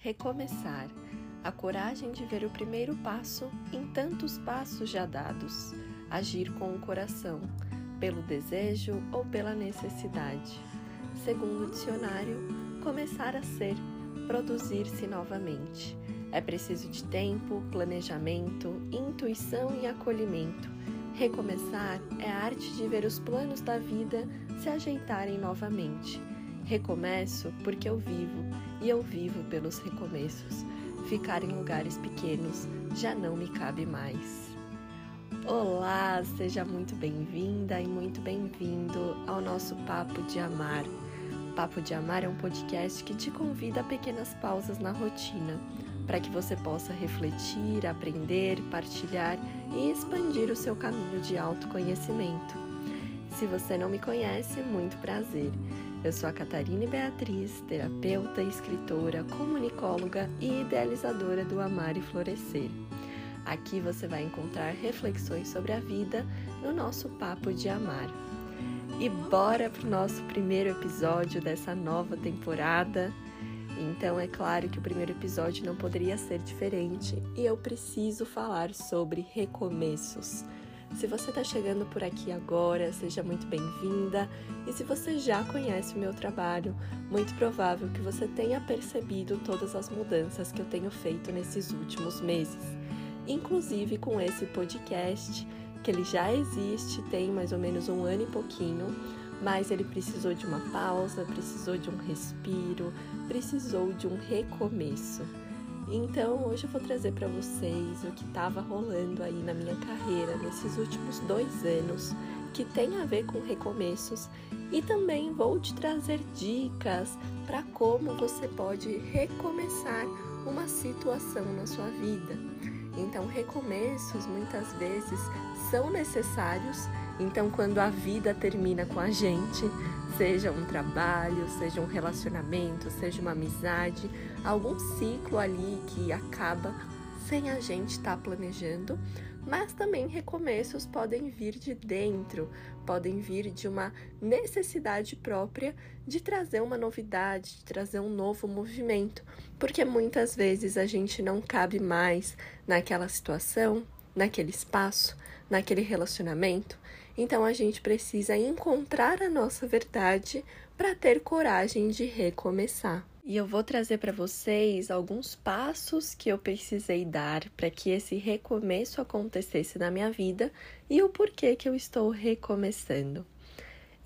Recomeçar. A coragem de ver o primeiro passo em tantos passos já dados. Agir com o coração, pelo desejo ou pela necessidade. Segundo o dicionário, começar a ser, produzir-se novamente. É preciso de tempo, planejamento, intuição e acolhimento. Recomeçar é a arte de ver os planos da vida se ajeitarem novamente. Recomeço porque eu vivo e eu vivo pelos recomeços. Ficar em lugares pequenos já não me cabe mais. Olá, seja muito bem-vinda e muito bem-vindo ao nosso Papo de Amar. Papo de Amar é um podcast que te convida a pequenas pausas na rotina, para que você possa refletir, aprender, partilhar e expandir o seu caminho de autoconhecimento. Se você não me conhece, muito prazer. Eu sou a Catarina Beatriz, terapeuta, escritora, comunicóloga e idealizadora do Amar e Florescer. Aqui você vai encontrar reflexões sobre a vida no nosso Papo de Amar. E bora pro nosso primeiro episódio dessa nova temporada. Então, é claro que o primeiro episódio não poderia ser diferente e eu preciso falar sobre recomeços. Se você está chegando por aqui agora, seja muito bem-vinda. E se você já conhece o meu trabalho, muito provável que você tenha percebido todas as mudanças que eu tenho feito nesses últimos meses. Inclusive com esse podcast, que ele já existe, tem mais ou menos um ano e pouquinho, mas ele precisou de uma pausa, precisou de um respiro, precisou de um recomeço. Então, hoje eu vou trazer para vocês o que estava rolando aí na minha carreira nesses últimos dois anos, que tem a ver com recomeços, e também vou te trazer dicas para como você pode recomeçar uma situação na sua vida. Então, recomeços muitas vezes são necessários. Então, quando a vida termina com a gente, seja um trabalho, seja um relacionamento, seja uma amizade, algum ciclo ali que acaba sem a gente estar tá planejando, mas também recomeços podem vir de dentro, podem vir de uma necessidade própria de trazer uma novidade, de trazer um novo movimento, porque muitas vezes a gente não cabe mais naquela situação, naquele espaço, naquele relacionamento então a gente precisa encontrar a nossa verdade para ter coragem de recomeçar. E eu vou trazer para vocês alguns passos que eu precisei dar para que esse recomeço acontecesse na minha vida e o porquê que eu estou recomeçando.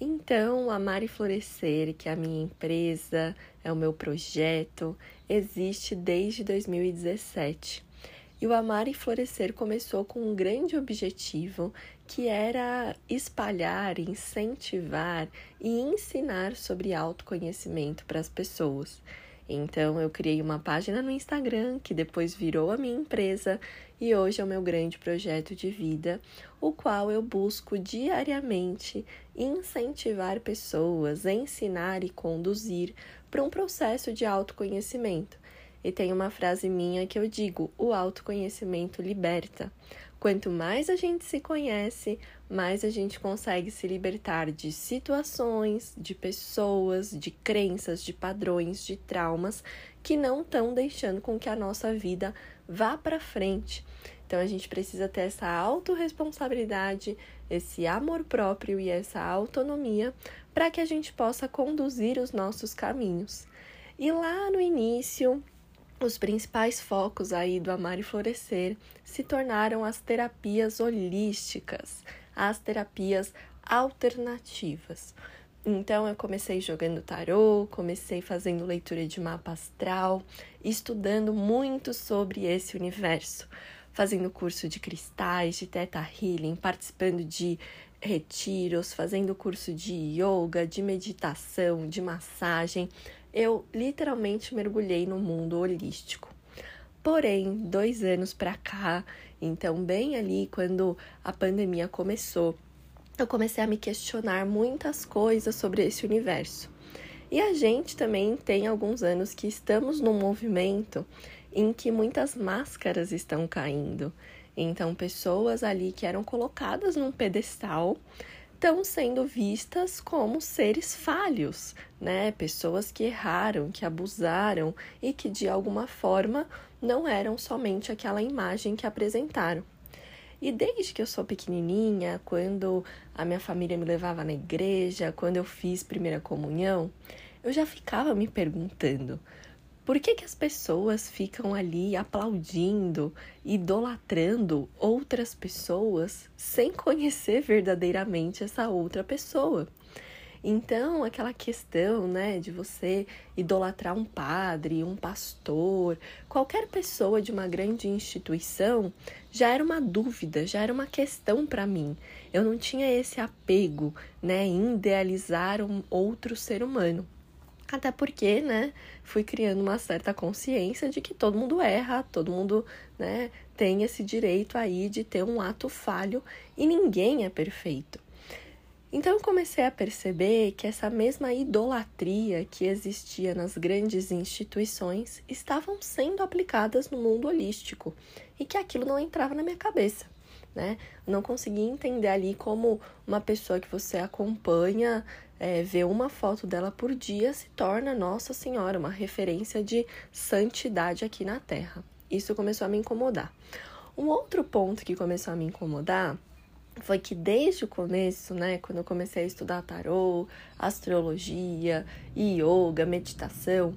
Então, Amar e Florescer, que é a minha empresa, é o meu projeto, existe desde 2017. E o Amar e Florescer começou com um grande objetivo que era espalhar, incentivar e ensinar sobre autoconhecimento para as pessoas. Então eu criei uma página no Instagram que depois virou a minha empresa e hoje é o meu grande projeto de vida, o qual eu busco diariamente incentivar pessoas, ensinar e conduzir para um processo de autoconhecimento. E tem uma frase minha que eu digo: o autoconhecimento liberta. Quanto mais a gente se conhece, mais a gente consegue se libertar de situações, de pessoas, de crenças, de padrões, de traumas que não estão deixando com que a nossa vida vá para frente. Então a gente precisa ter essa autorresponsabilidade, esse amor próprio e essa autonomia para que a gente possa conduzir os nossos caminhos. E lá no início, os principais focos aí do Amar e Florescer se tornaram as terapias holísticas, as terapias alternativas. Então eu comecei jogando tarô, comecei fazendo leitura de mapa astral, estudando muito sobre esse universo, fazendo curso de cristais, de teta healing, participando de retiros, fazendo curso de yoga, de meditação, de massagem, eu literalmente mergulhei no mundo holístico. Porém, dois anos para cá, então bem ali quando a pandemia começou, eu comecei a me questionar muitas coisas sobre esse universo. E a gente também tem alguns anos que estamos num movimento em que muitas máscaras estão caindo. Então, pessoas ali que eram colocadas num pedestal estão sendo vistas como seres falhos, né? Pessoas que erraram, que abusaram e que de alguma forma não eram somente aquela imagem que apresentaram. E desde que eu sou pequenininha, quando a minha família me levava na igreja, quando eu fiz primeira comunhão, eu já ficava me perguntando: por que, que as pessoas ficam ali aplaudindo, idolatrando outras pessoas sem conhecer verdadeiramente essa outra pessoa? Então, aquela questão, né, de você idolatrar um padre, um pastor, qualquer pessoa de uma grande instituição, já era uma dúvida, já era uma questão para mim. Eu não tinha esse apego, né, em idealizar um outro ser humano. Até porque, né, fui criando uma certa consciência de que todo mundo erra, todo mundo, né, tem esse direito aí de ter um ato falho e ninguém é perfeito. Então eu comecei a perceber que essa mesma idolatria que existia nas grandes instituições estavam sendo aplicadas no mundo holístico e que aquilo não entrava na minha cabeça, né? não conseguia entender ali como uma pessoa que você acompanha, é, vê uma foto dela por dia, se torna Nossa Senhora, uma referência de santidade aqui na Terra. Isso começou a me incomodar. Um outro ponto que começou a me incomodar foi que desde o começo, né, quando eu comecei a estudar tarô, astrologia, yoga, meditação,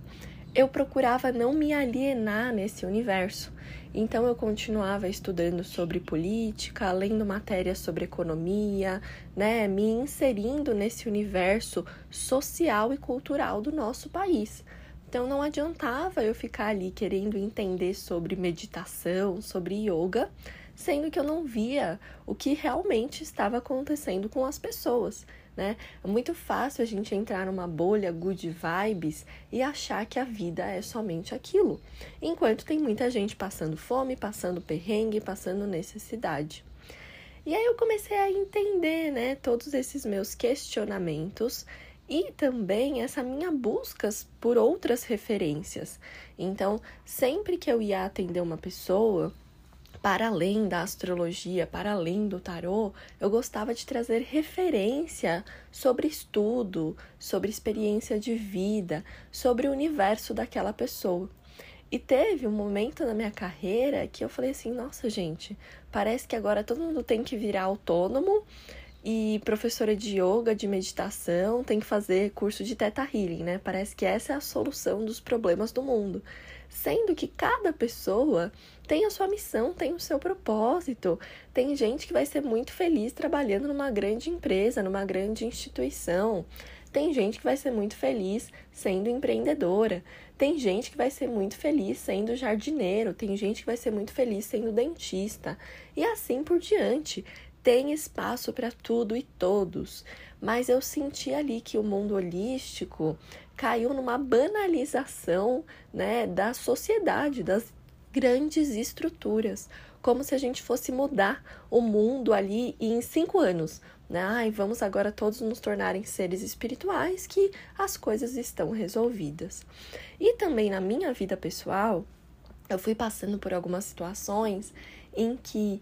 eu procurava não me alienar nesse universo. Então eu continuava estudando sobre política, lendo matérias sobre economia, né, me inserindo nesse universo social e cultural do nosso país. Então não adiantava eu ficar ali querendo entender sobre meditação, sobre yoga, sendo que eu não via o que realmente estava acontecendo com as pessoas. Né? É muito fácil a gente entrar numa bolha good vibes e achar que a vida é somente aquilo, enquanto tem muita gente passando fome, passando perrengue, passando necessidade. E aí eu comecei a entender, né, todos esses meus questionamentos e também essa minha busca por outras referências. Então, sempre que eu ia atender uma pessoa, para além da astrologia, para além do tarô, eu gostava de trazer referência sobre estudo, sobre experiência de vida, sobre o universo daquela pessoa. E teve um momento na minha carreira que eu falei assim: nossa, gente, parece que agora todo mundo tem que virar autônomo e professora de yoga, de meditação, tem que fazer curso de teta healing, né? Parece que essa é a solução dos problemas do mundo sendo que cada pessoa tem a sua missão, tem o seu propósito. Tem gente que vai ser muito feliz trabalhando numa grande empresa, numa grande instituição. Tem gente que vai ser muito feliz sendo empreendedora. Tem gente que vai ser muito feliz sendo jardineiro. Tem gente que vai ser muito feliz sendo dentista. E assim por diante. Tem espaço para tudo e todos. Mas eu senti ali que o mundo holístico caiu numa banalização né, da sociedade, das grandes estruturas, como se a gente fosse mudar o mundo ali em cinco anos. Né? Ai, vamos agora todos nos tornarem seres espirituais que as coisas estão resolvidas. E também na minha vida pessoal, eu fui passando por algumas situações em que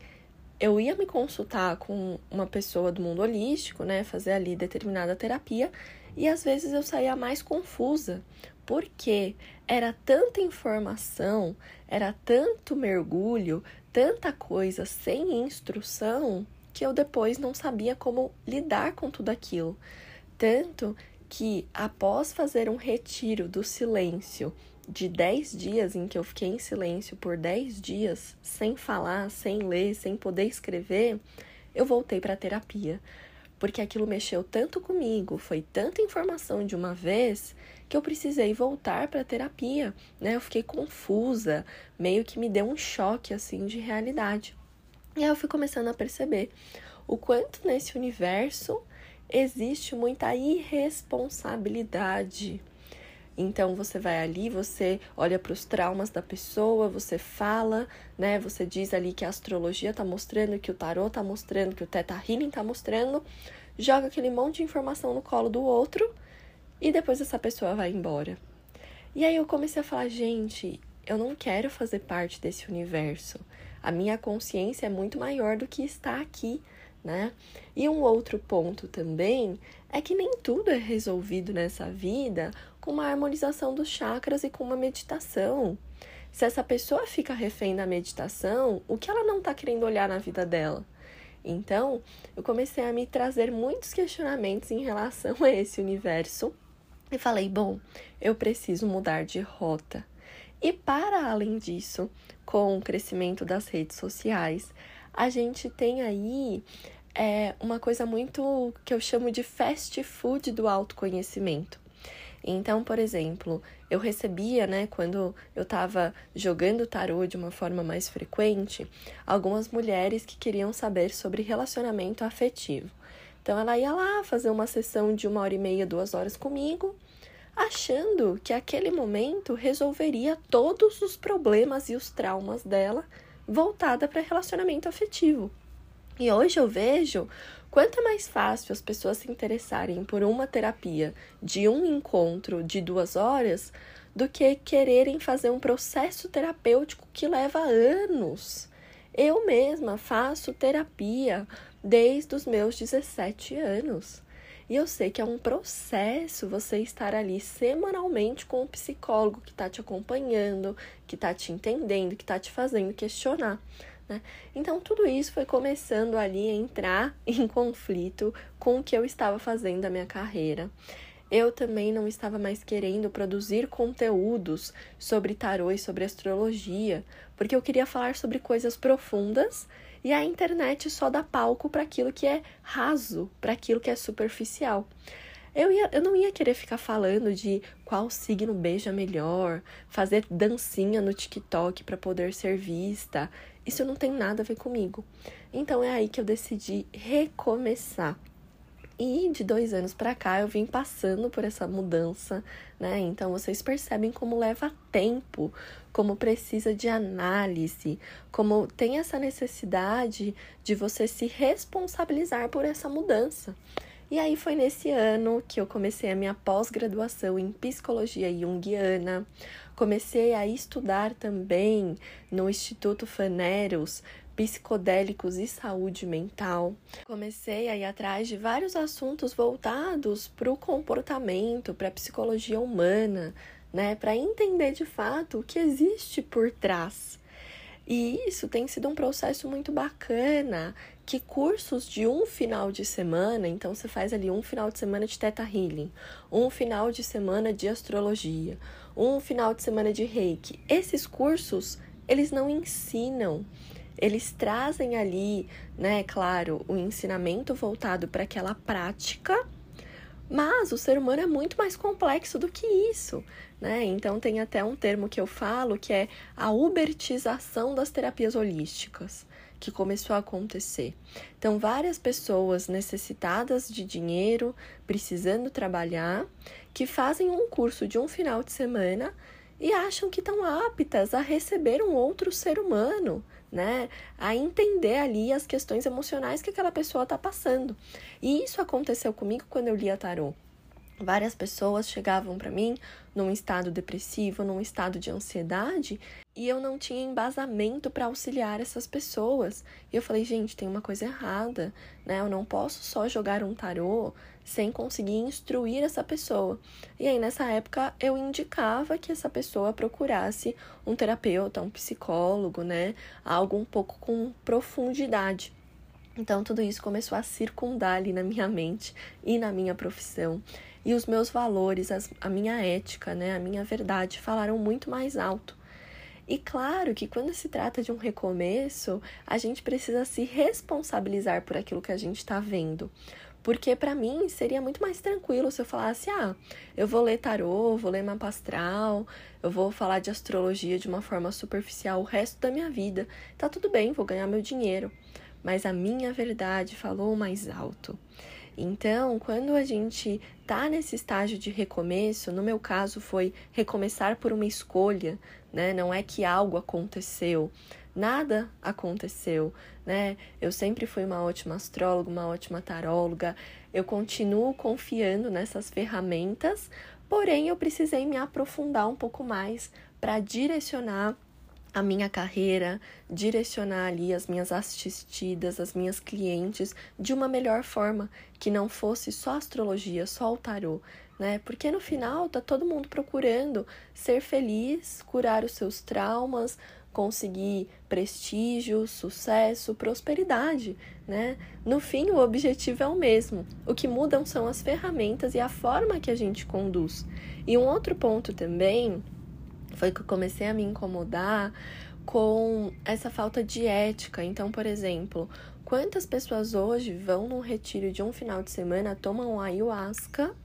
eu ia me consultar com uma pessoa do mundo holístico, né, fazer ali determinada terapia, e às vezes eu saía mais confusa, porque era tanta informação, era tanto mergulho, tanta coisa sem instrução, que eu depois não sabia como lidar com tudo aquilo. Tanto que após fazer um retiro do silêncio de 10 dias em que eu fiquei em silêncio por 10 dias, sem falar, sem ler, sem poder escrever, eu voltei para a terapia, porque aquilo mexeu tanto comigo, foi tanta informação de uma vez que eu precisei voltar para a terapia, né? Eu fiquei confusa, meio que me deu um choque assim de realidade. E aí eu fui começando a perceber o quanto nesse universo existe muita irresponsabilidade. Então você vai ali, você olha para os traumas da pessoa, você fala, né? Você diz ali que a astrologia está mostrando, que o tarot está mostrando, que o Teta Healing está mostrando, joga aquele monte de informação no colo do outro e depois essa pessoa vai embora. E aí eu comecei a falar, gente, eu não quero fazer parte desse universo. A minha consciência é muito maior do que está aqui né? E um outro ponto também é que nem tudo é resolvido nessa vida com uma harmonização dos chakras e com uma meditação. Se essa pessoa fica refém da meditação, o que ela não está querendo olhar na vida dela? Então, eu comecei a me trazer muitos questionamentos em relação a esse universo e falei: bom, eu preciso mudar de rota. E para além disso, com o crescimento das redes sociais, a gente tem aí é, uma coisa muito que eu chamo de fast food do autoconhecimento. Então, por exemplo, eu recebia, né, quando eu estava jogando tarô de uma forma mais frequente, algumas mulheres que queriam saber sobre relacionamento afetivo. Então, ela ia lá fazer uma sessão de uma hora e meia, duas horas comigo, achando que aquele momento resolveria todos os problemas e os traumas dela voltada para relacionamento afetivo. E hoje eu vejo quanto é mais fácil as pessoas se interessarem por uma terapia de um encontro de duas horas do que quererem fazer um processo terapêutico que leva anos. Eu mesma faço terapia desde os meus 17 anos. E eu sei que é um processo você estar ali semanalmente com um psicólogo que está te acompanhando, que está te entendendo, que está te fazendo questionar. Né? Então, tudo isso foi começando ali a entrar em conflito com o que eu estava fazendo da minha carreira. Eu também não estava mais querendo produzir conteúdos sobre tarô e sobre astrologia, porque eu queria falar sobre coisas profundas e a internet só dá palco para aquilo que é raso, para aquilo que é superficial. Eu, ia, eu não ia querer ficar falando de qual signo beija melhor, fazer dancinha no TikTok para poder ser vista. Isso não tem nada a ver comigo. Então é aí que eu decidi recomeçar. E de dois anos para cá eu vim passando por essa mudança, né? Então vocês percebem como leva tempo, como precisa de análise, como tem essa necessidade de você se responsabilizar por essa mudança. E aí foi nesse ano que eu comecei a minha pós-graduação em psicologia junguiana. Comecei a estudar também no Instituto Faneros psicodélicos e saúde mental. Comecei a ir atrás de vários assuntos voltados para o comportamento, para a psicologia humana, né, para entender de fato o que existe por trás. E isso tem sido um processo muito bacana que cursos de um final de semana, então você faz ali um final de semana de Teta Healing, um final de semana de astrologia, um final de semana de Reiki. Esses cursos, eles não ensinam, eles trazem ali, né, claro, o ensinamento voltado para aquela prática, mas o ser humano é muito mais complexo do que isso, né? Então tem até um termo que eu falo que é a ubertização das terapias holísticas que começou a acontecer. Então, várias pessoas necessitadas de dinheiro, precisando trabalhar, que fazem um curso de um final de semana e acham que estão aptas a receber um outro ser humano, né? A entender ali as questões emocionais que aquela pessoa está passando. E isso aconteceu comigo quando eu li a tarô. Várias pessoas chegavam para mim num estado depressivo, num estado de ansiedade, e eu não tinha embasamento para auxiliar essas pessoas. E eu falei, gente, tem uma coisa errada, né? Eu não posso só jogar um tarô sem conseguir instruir essa pessoa. E aí nessa época eu indicava que essa pessoa procurasse um terapeuta, um psicólogo, né? Algo um pouco com profundidade. Então tudo isso começou a circundar ali na minha mente e na minha profissão e os meus valores, as, a minha ética, né, a minha verdade falaram muito mais alto. E claro que quando se trata de um recomeço, a gente precisa se responsabilizar por aquilo que a gente está vendo. Porque para mim seria muito mais tranquilo se eu falasse: ah, eu vou ler tarô, vou ler mapa astral, eu vou falar de astrologia de uma forma superficial o resto da minha vida. Tá tudo bem, vou ganhar meu dinheiro. Mas a minha verdade falou mais alto. Então, quando a gente tá nesse estágio de recomeço, no meu caso foi recomeçar por uma escolha, né? Não é que algo aconteceu, nada aconteceu, né? Eu sempre fui uma ótima astróloga, uma ótima taróloga. Eu continuo confiando nessas ferramentas, porém eu precisei me aprofundar um pouco mais para direcionar a minha carreira, direcionar ali as minhas assistidas, as minhas clientes de uma melhor forma, que não fosse só astrologia, só o tarô, né? Porque no final tá todo mundo procurando ser feliz, curar os seus traumas, conseguir prestígio, sucesso, prosperidade, né? No fim, o objetivo é o mesmo. O que mudam são as ferramentas e a forma que a gente conduz. E um outro ponto também foi que eu comecei a me incomodar com essa falta de ética. Então, por exemplo, quantas pessoas hoje vão num retiro de um final de semana, tomam ayahuasca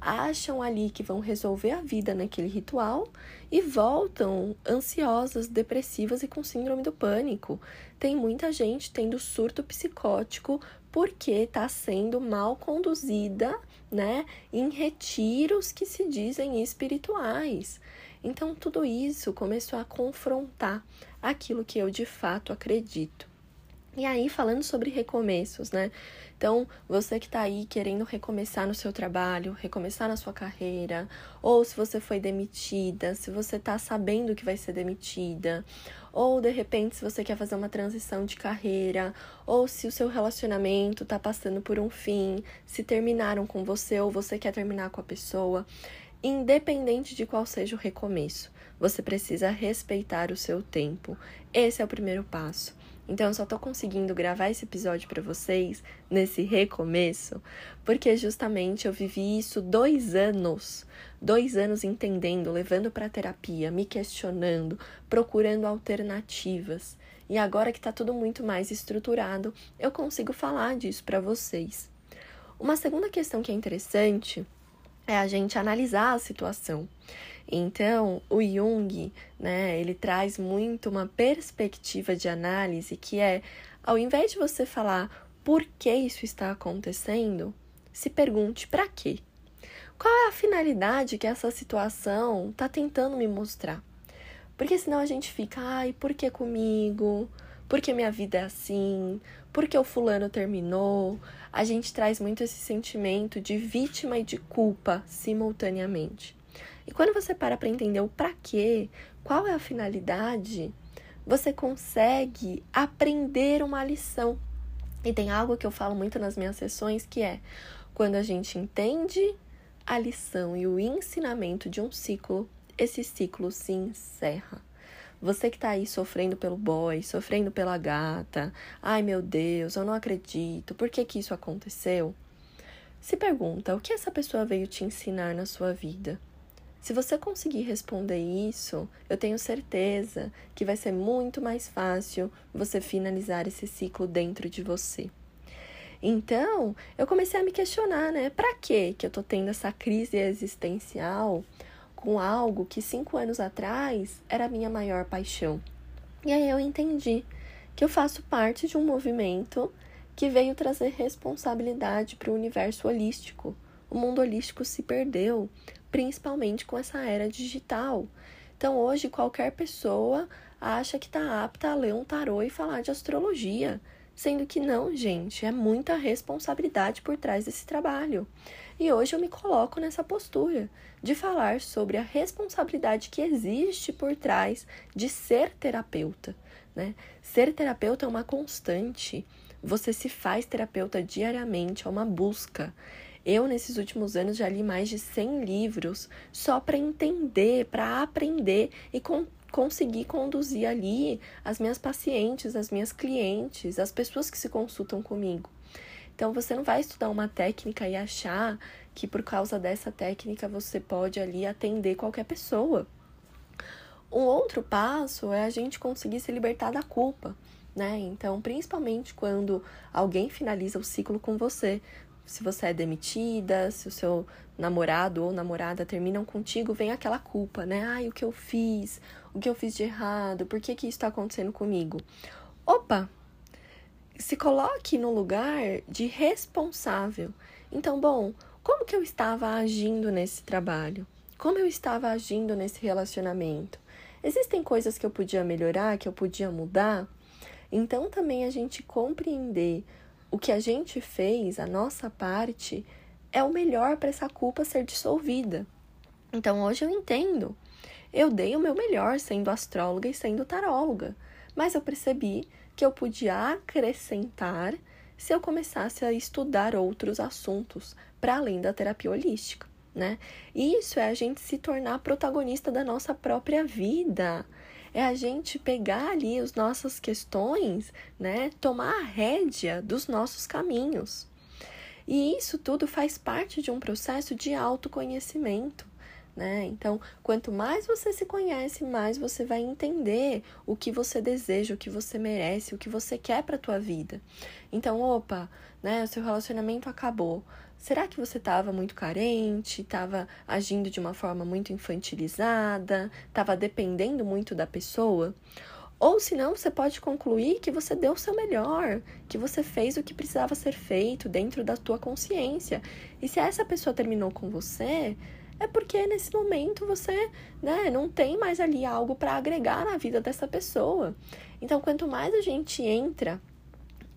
acham ali que vão resolver a vida naquele ritual e voltam ansiosas, depressivas e com síndrome do pânico. Tem muita gente tendo surto psicótico porque está sendo mal conduzida, né, em retiros que se dizem espirituais. Então tudo isso começou a confrontar aquilo que eu de fato acredito. E aí, falando sobre recomeços, né? Então, você que está aí querendo recomeçar no seu trabalho, recomeçar na sua carreira, ou se você foi demitida, se você está sabendo que vai ser demitida, ou de repente se você quer fazer uma transição de carreira, ou se o seu relacionamento está passando por um fim, se terminaram com você ou você quer terminar com a pessoa, independente de qual seja o recomeço, você precisa respeitar o seu tempo. Esse é o primeiro passo. Então, eu só tô conseguindo gravar esse episódio para vocês nesse recomeço, porque justamente eu vivi isso dois anos, dois anos entendendo, levando para terapia, me questionando, procurando alternativas. E agora que tá tudo muito mais estruturado, eu consigo falar disso para vocês. Uma segunda questão que é interessante é a gente analisar a situação. Então, o Jung, né, ele traz muito uma perspectiva de análise que é, ao invés de você falar por que isso está acontecendo, se pergunte para quê? Qual é a finalidade que essa situação está tentando me mostrar? Porque senão a gente fica, ai, por que comigo? Por que minha vida é assim? Por que o fulano terminou? A gente traz muito esse sentimento de vítima e de culpa simultaneamente. E quando você para para entender o para quê, qual é a finalidade, você consegue aprender uma lição. E tem algo que eu falo muito nas minhas sessões que é quando a gente entende a lição e o ensinamento de um ciclo, esse ciclo se encerra. Você que tá aí sofrendo pelo boy, sofrendo pela gata, ai meu Deus, eu não acredito, por que que isso aconteceu? Se pergunta, o que essa pessoa veio te ensinar na sua vida? Se você conseguir responder isso, eu tenho certeza que vai ser muito mais fácil você finalizar esse ciclo dentro de você. Então, eu comecei a me questionar, né? Pra que que eu tô tendo essa crise existencial com algo que cinco anos atrás era a minha maior paixão? E aí eu entendi que eu faço parte de um movimento que veio trazer responsabilidade para o universo holístico. O mundo holístico se perdeu, principalmente com essa era digital. Então, hoje, qualquer pessoa acha que está apta a ler um tarô e falar de astrologia, sendo que não, gente, é muita responsabilidade por trás desse trabalho. E hoje eu me coloco nessa postura de falar sobre a responsabilidade que existe por trás de ser terapeuta. Né? Ser terapeuta é uma constante. Você se faz terapeuta diariamente, é uma busca. Eu, nesses últimos anos, já li mais de 100 livros só para entender, para aprender e com, conseguir conduzir ali as minhas pacientes, as minhas clientes, as pessoas que se consultam comigo. Então, você não vai estudar uma técnica e achar que por causa dessa técnica você pode ali atender qualquer pessoa. Um outro passo é a gente conseguir se libertar da culpa. Né? Então, principalmente quando alguém finaliza o ciclo com você, se você é demitida, se o seu namorado ou namorada terminam contigo, vem aquela culpa, né? Ai, o que eu fiz? O que eu fiz de errado? Por que, que isso está acontecendo comigo? Opa! Se coloque no lugar de responsável. Então, bom, como que eu estava agindo nesse trabalho? Como eu estava agindo nesse relacionamento? Existem coisas que eu podia melhorar, que eu podia mudar? Então, também a gente compreender o que a gente fez, a nossa parte, é o melhor para essa culpa ser dissolvida. Então hoje eu entendo. Eu dei o meu melhor sendo astróloga e sendo taróloga, mas eu percebi que eu podia acrescentar se eu começasse a estudar outros assuntos para além da terapia holística, né? Isso é a gente se tornar protagonista da nossa própria vida é a gente pegar ali as nossas questões, né? Tomar a rédea dos nossos caminhos. E isso tudo faz parte de um processo de autoconhecimento. Né? Então, quanto mais você se conhece, mais você vai entender o que você deseja, o que você merece, o que você quer para tua vida. Então, opa, né, o seu relacionamento acabou. Será que você estava muito carente, estava agindo de uma forma muito infantilizada, estava dependendo muito da pessoa? Ou se não, você pode concluir que você deu o seu melhor, que você fez o que precisava ser feito dentro da tua consciência. E se essa pessoa terminou com você, é porque nesse momento você né, não tem mais ali algo para agregar na vida dessa pessoa. Então, quanto mais a gente entra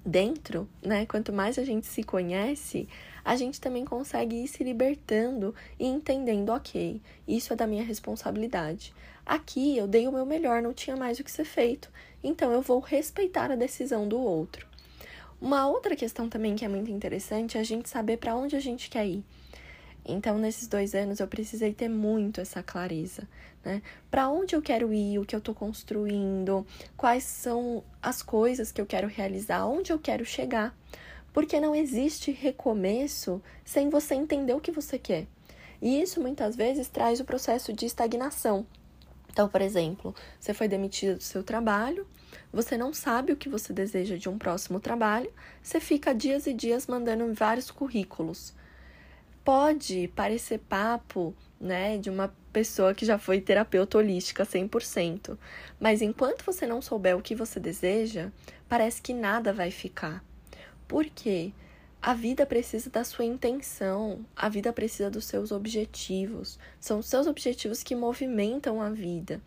dentro, né, quanto mais a gente se conhece, a gente também consegue ir se libertando e entendendo, ok, isso é da minha responsabilidade. Aqui eu dei o meu melhor, não tinha mais o que ser feito, então eu vou respeitar a decisão do outro. Uma outra questão também que é muito interessante é a gente saber para onde a gente quer ir. Então, nesses dois anos, eu precisei ter muito essa clareza, né? Para onde eu quero ir, o que eu estou construindo, quais são as coisas que eu quero realizar, onde eu quero chegar. Porque não existe recomeço sem você entender o que você quer. E isso muitas vezes traz o processo de estagnação. Então, por exemplo, você foi demitido do seu trabalho, você não sabe o que você deseja de um próximo trabalho, você fica dias e dias mandando vários currículos. Pode parecer papo, né, de uma pessoa que já foi terapeuta holística 100%, mas enquanto você não souber o que você deseja, parece que nada vai ficar. Porque a vida precisa da sua intenção, a vida precisa dos seus objetivos. São os seus objetivos que movimentam a vida.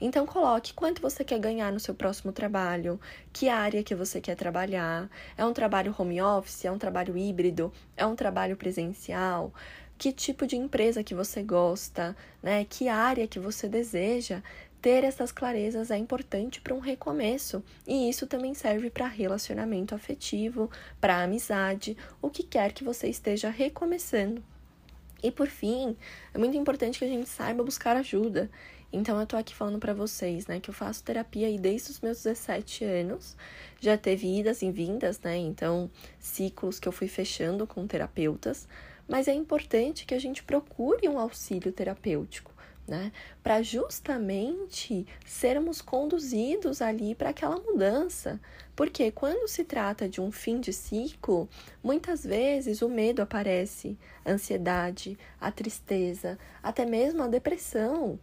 Então coloque quanto você quer ganhar no seu próximo trabalho, que área que você quer trabalhar. É um trabalho home office, é um trabalho híbrido, é um trabalho presencial? Que tipo de empresa que você gosta, né? Que área que você deseja? Ter essas clarezas é importante para um recomeço, e isso também serve para relacionamento afetivo, para amizade, o que quer que você esteja recomeçando. E por fim, é muito importante que a gente saiba buscar ajuda. Então eu tô aqui falando para vocês, né, que eu faço terapia aí desde os meus 17 anos. Já teve idas e vindas, né? Então, ciclos que eu fui fechando com terapeutas, mas é importante que a gente procure um auxílio terapêutico né? Para justamente sermos conduzidos ali para aquela mudança. Porque quando se trata de um fim de ciclo, muitas vezes o medo aparece, a ansiedade, a tristeza, até mesmo a depressão.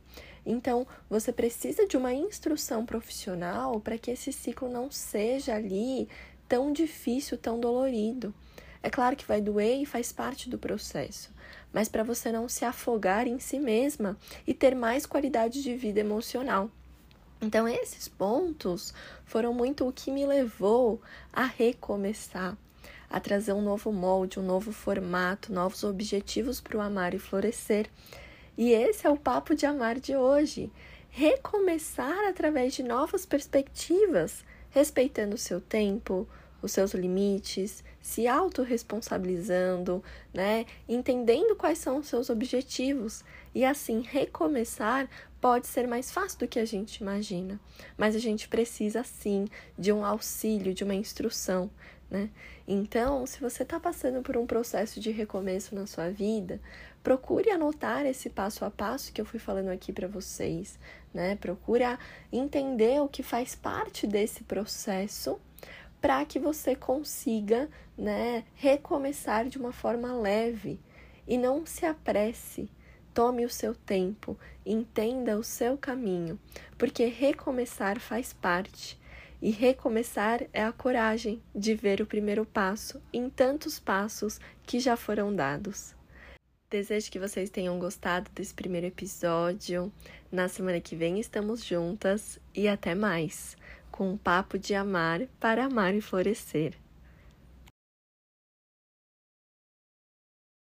Então, você precisa de uma instrução profissional para que esse ciclo não seja ali tão difícil, tão dolorido. É claro que vai doer e faz parte do processo, mas para você não se afogar em si mesma e ter mais qualidade de vida emocional. Então, esses pontos foram muito o que me levou a recomeçar, a trazer um novo molde, um novo formato, novos objetivos para o amar e florescer. E esse é o papo de amar de hoje. Recomeçar através de novas perspectivas, respeitando o seu tempo, os seus limites, se autorresponsabilizando, né? Entendendo quais são os seus objetivos. E assim, recomeçar pode ser mais fácil do que a gente imagina. Mas a gente precisa, sim, de um auxílio, de uma instrução, né? Então, se você está passando por um processo de recomeço na sua vida, procure anotar esse passo a passo que eu fui falando aqui para vocês, né? Procure entender o que faz parte desse processo para que você consiga, né, recomeçar de uma forma leve e não se apresse. Tome o seu tempo, entenda o seu caminho, porque recomeçar faz parte. E recomeçar é a coragem de ver o primeiro passo em tantos passos que já foram dados. Desejo que vocês tenham gostado desse primeiro episódio. Na semana que vem estamos juntas e até mais com um papo de amar para amar e florescer.